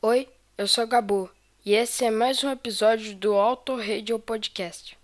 Oi, eu sou Gabu e esse é mais um episódio do Auto Radio Podcast.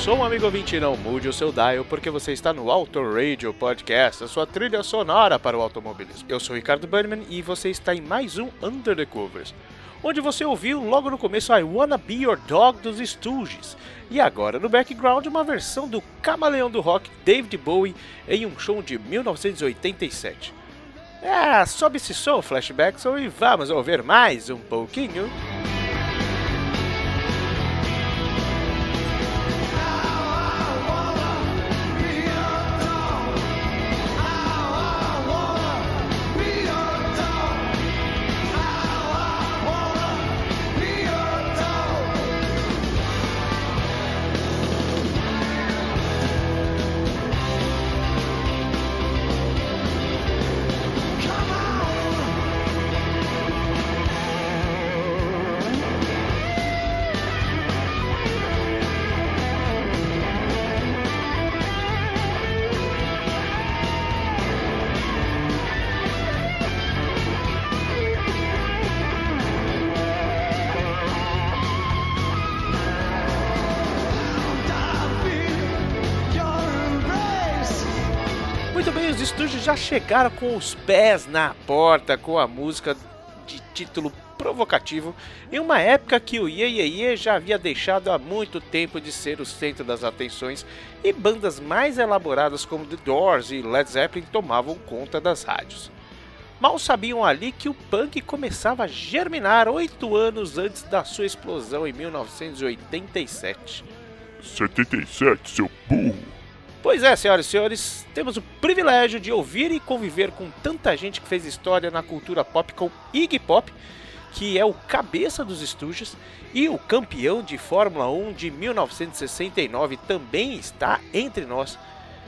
O som, amigo ouvinte, não mude o seu dial, porque você está no Auto Radio Podcast, a sua trilha sonora para o automobilismo. Eu sou Ricardo Burnman e você está em mais um Under the Covers, onde você ouviu logo no começo I Wanna Be Your Dog dos Stooges, e agora no background uma versão do camaleão do rock David Bowie em um show de 1987. É, sobe esse som, Flashbackson, e vamos ouvir mais um pouquinho. Estúdios já chegaram com os pés na porta com a música de título provocativo em uma época que o Ye Ye Ye já havia deixado há muito tempo de ser o centro das atenções e bandas mais elaboradas como The Doors e Led Zeppelin tomavam conta das rádios. Mal sabiam ali que o punk começava a germinar oito anos antes da sua explosão em 1987. 77, seu burro. Pois é, senhoras e senhores, temos o privilégio de ouvir e conviver com tanta gente que fez história na cultura pop com Iggy Pop, que é o cabeça dos Stooges, e o campeão de Fórmula 1 de 1969 também está entre nós.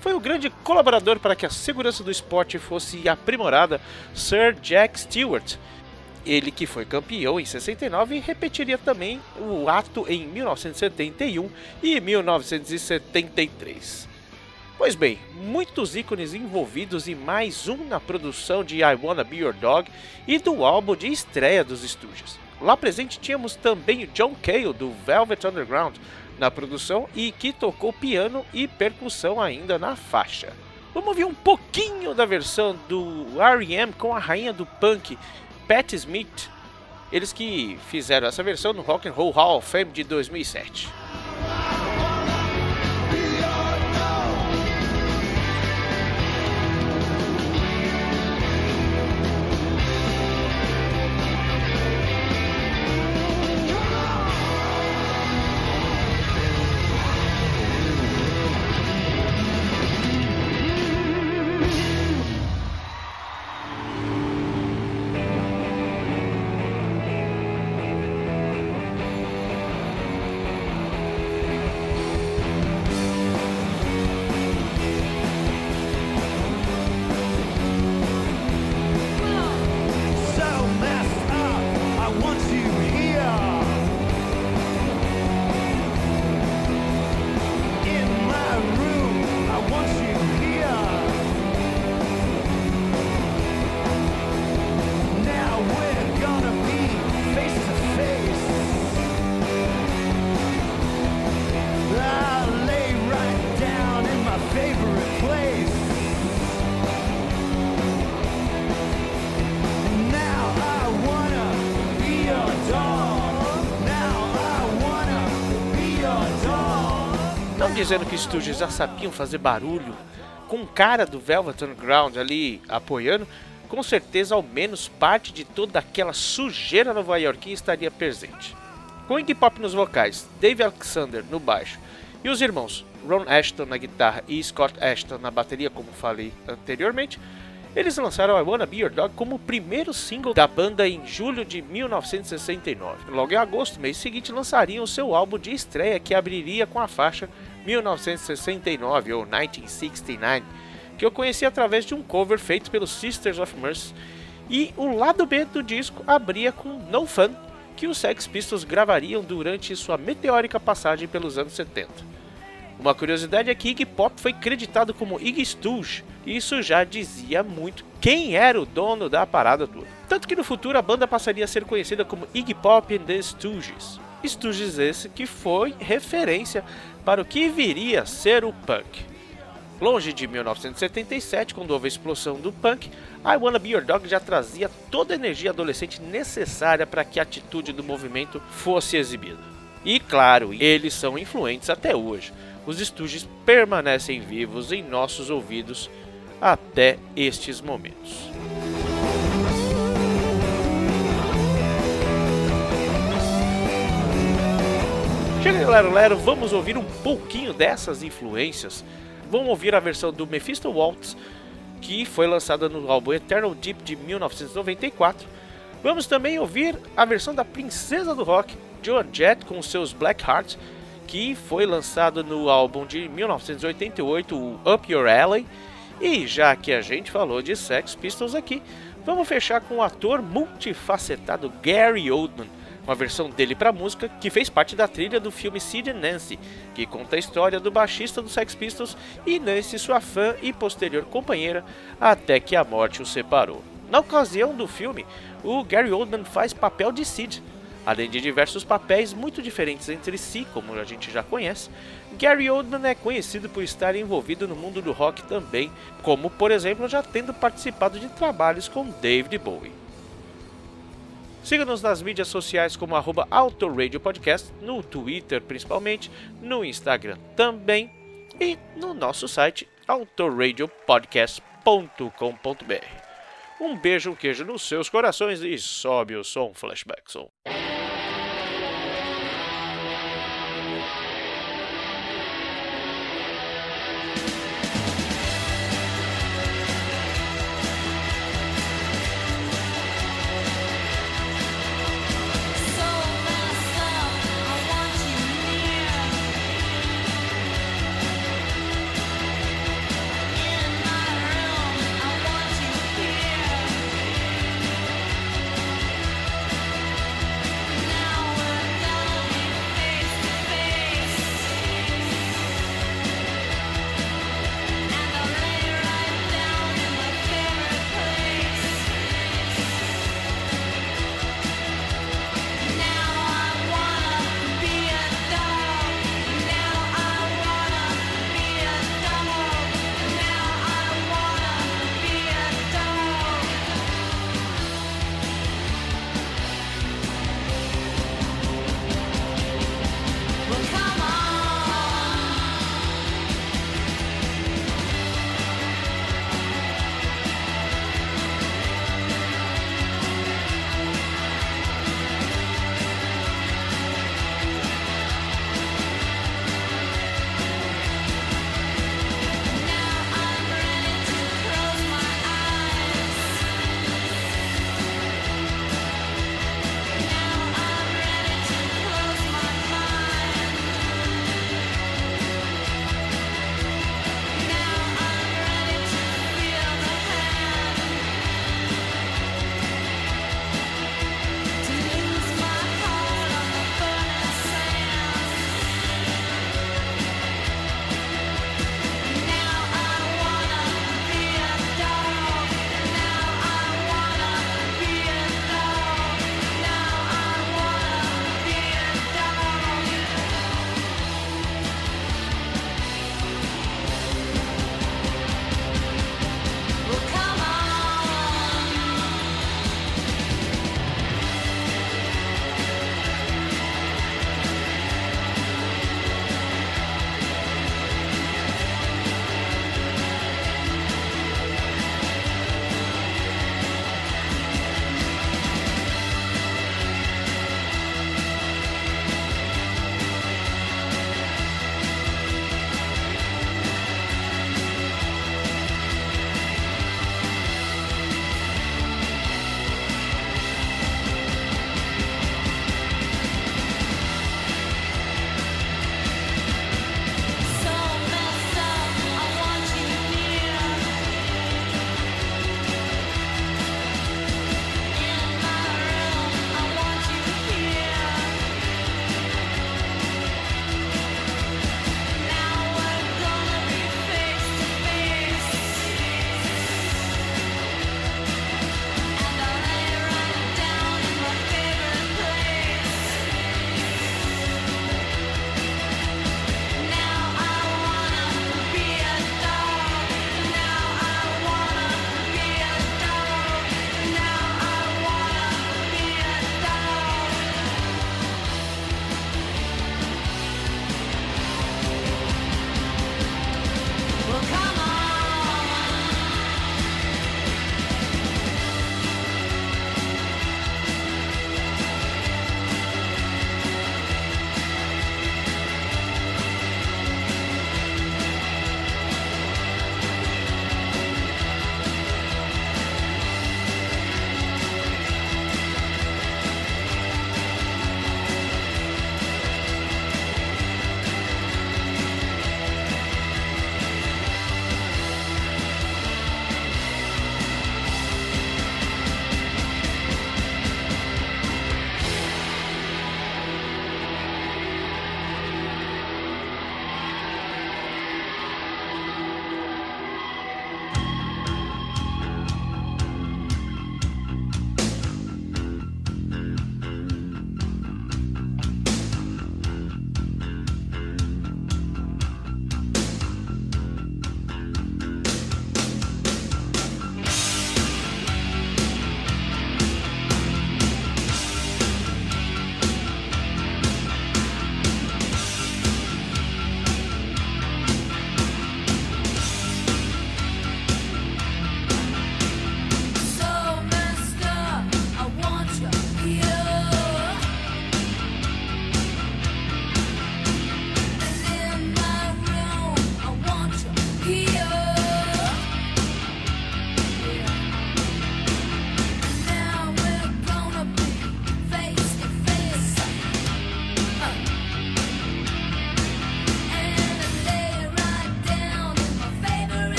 Foi o grande colaborador para que a segurança do esporte fosse aprimorada, Sir Jack Stewart. Ele que foi campeão em 69 repetiria também o ato em 1971 e 1973. Pois bem, muitos ícones envolvidos e mais um na produção de I Wanna Be Your Dog e do álbum de estreia dos Stooges. Lá presente tínhamos também o John Cale do Velvet Underground na produção e que tocou piano e percussão ainda na faixa. Vamos ouvir um pouquinho da versão do R.E.M. com a rainha do punk, Patti Smith. Eles que fizeram essa versão no Rock and Roll Hall of Fame de 2007. Dizendo que Stooges já sabiam fazer barulho, com o cara do Velvet Underground ali apoiando, com certeza ao menos parte de toda aquela sujeira nova-iorquina estaria presente. Com Iggy Pop nos vocais, Dave Alexander no baixo e os irmãos Ron Ashton na guitarra e Scott Ashton na bateria, como falei anteriormente, eles lançaram I Wanna Be Your Dog como o primeiro single da banda em julho de 1969. Logo em agosto, mês seguinte, lançariam o seu álbum de estreia que abriria com a faixa 1969 ou 1969, que eu conheci através de um cover feito pelos Sisters of Mercy. E o lado B do disco abria com No Fun, que os Sex Pistols gravariam durante sua meteórica passagem pelos anos 70. Uma curiosidade é que Iggy Pop foi creditado como Iggy Stooge, e isso já dizia muito quem era o dono da parada toda. Tanto que no futuro a banda passaria a ser conhecida como Iggy Pop and the Stooges. Stooges esse que foi referência para o que viria a ser o punk. Longe de 1977, quando houve a explosão do punk, I Wanna Be Your Dog já trazia toda a energia adolescente necessária para que a atitude do movimento fosse exibida. E claro, eles são influentes até hoje. Os Stooges permanecem vivos em nossos ouvidos até estes momentos. Lero Lero, vamos ouvir um pouquinho dessas influências. Vamos ouvir a versão do Mephisto Waltz, que foi lançada no álbum Eternal Deep de 1994. Vamos também ouvir a versão da Princesa do Rock, Jett, com seus Black Hearts, que foi lançado no álbum de 1988, o Up Your Alley. E já que a gente falou de Sex Pistols aqui, vamos fechar com o ator multifacetado Gary Oldman, uma versão dele para música que fez parte da trilha do filme Sid and Nancy, que conta a história do baixista do Sex Pistols e Nancy, sua fã e posterior companheira, até que a morte os separou. Na ocasião do filme, o Gary Oldman faz papel de Sid. Além de diversos papéis muito diferentes entre si, como a gente já conhece, Gary Oldman é conhecido por estar envolvido no mundo do rock também, como por exemplo já tendo participado de trabalhos com David Bowie. Siga-nos nas mídias sociais como arroba Autoradio Podcast, no Twitter principalmente, no Instagram também e no nosso site autoradiopodcast.com.br. Um beijo, um queijo nos seus corações e sobe o som Flashback.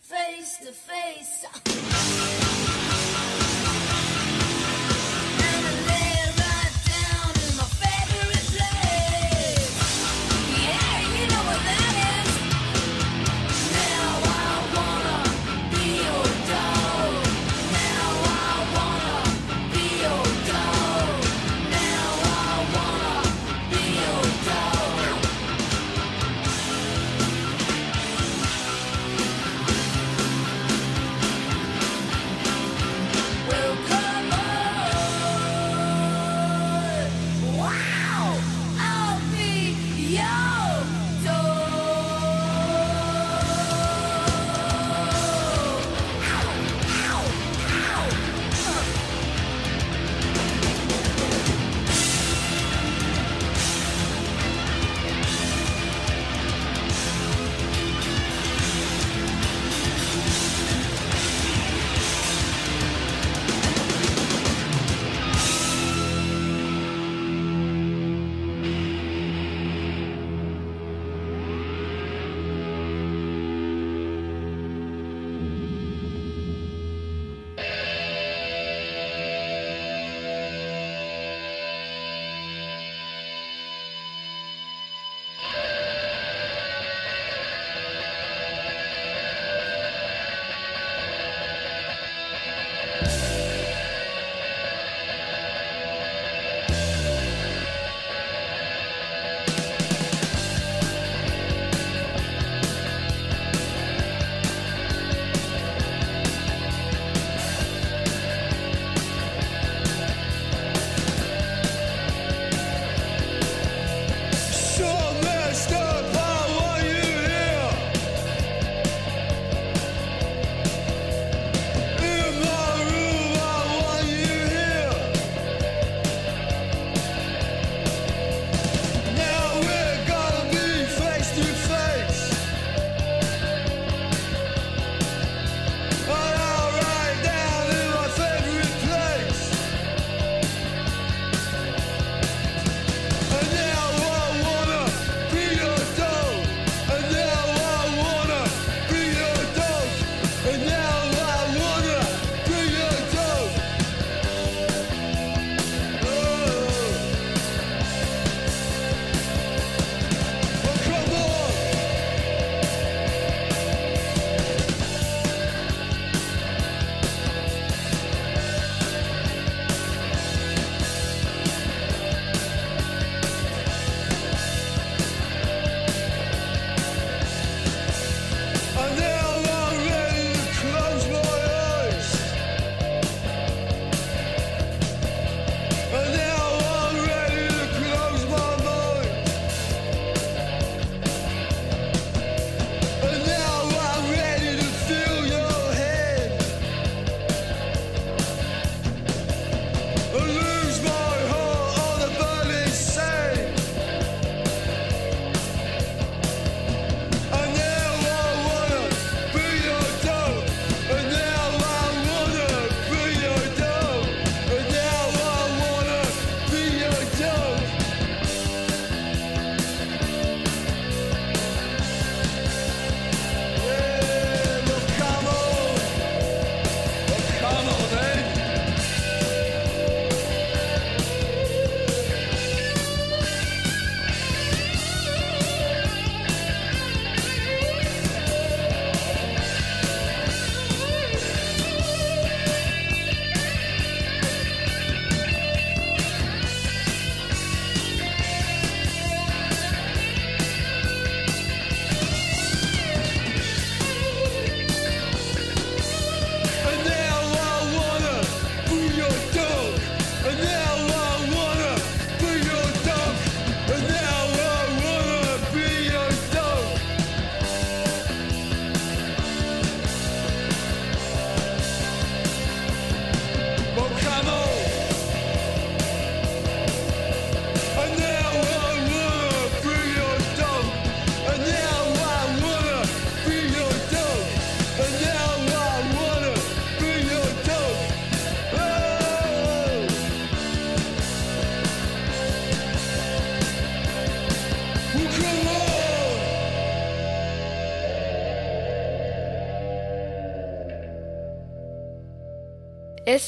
face to face.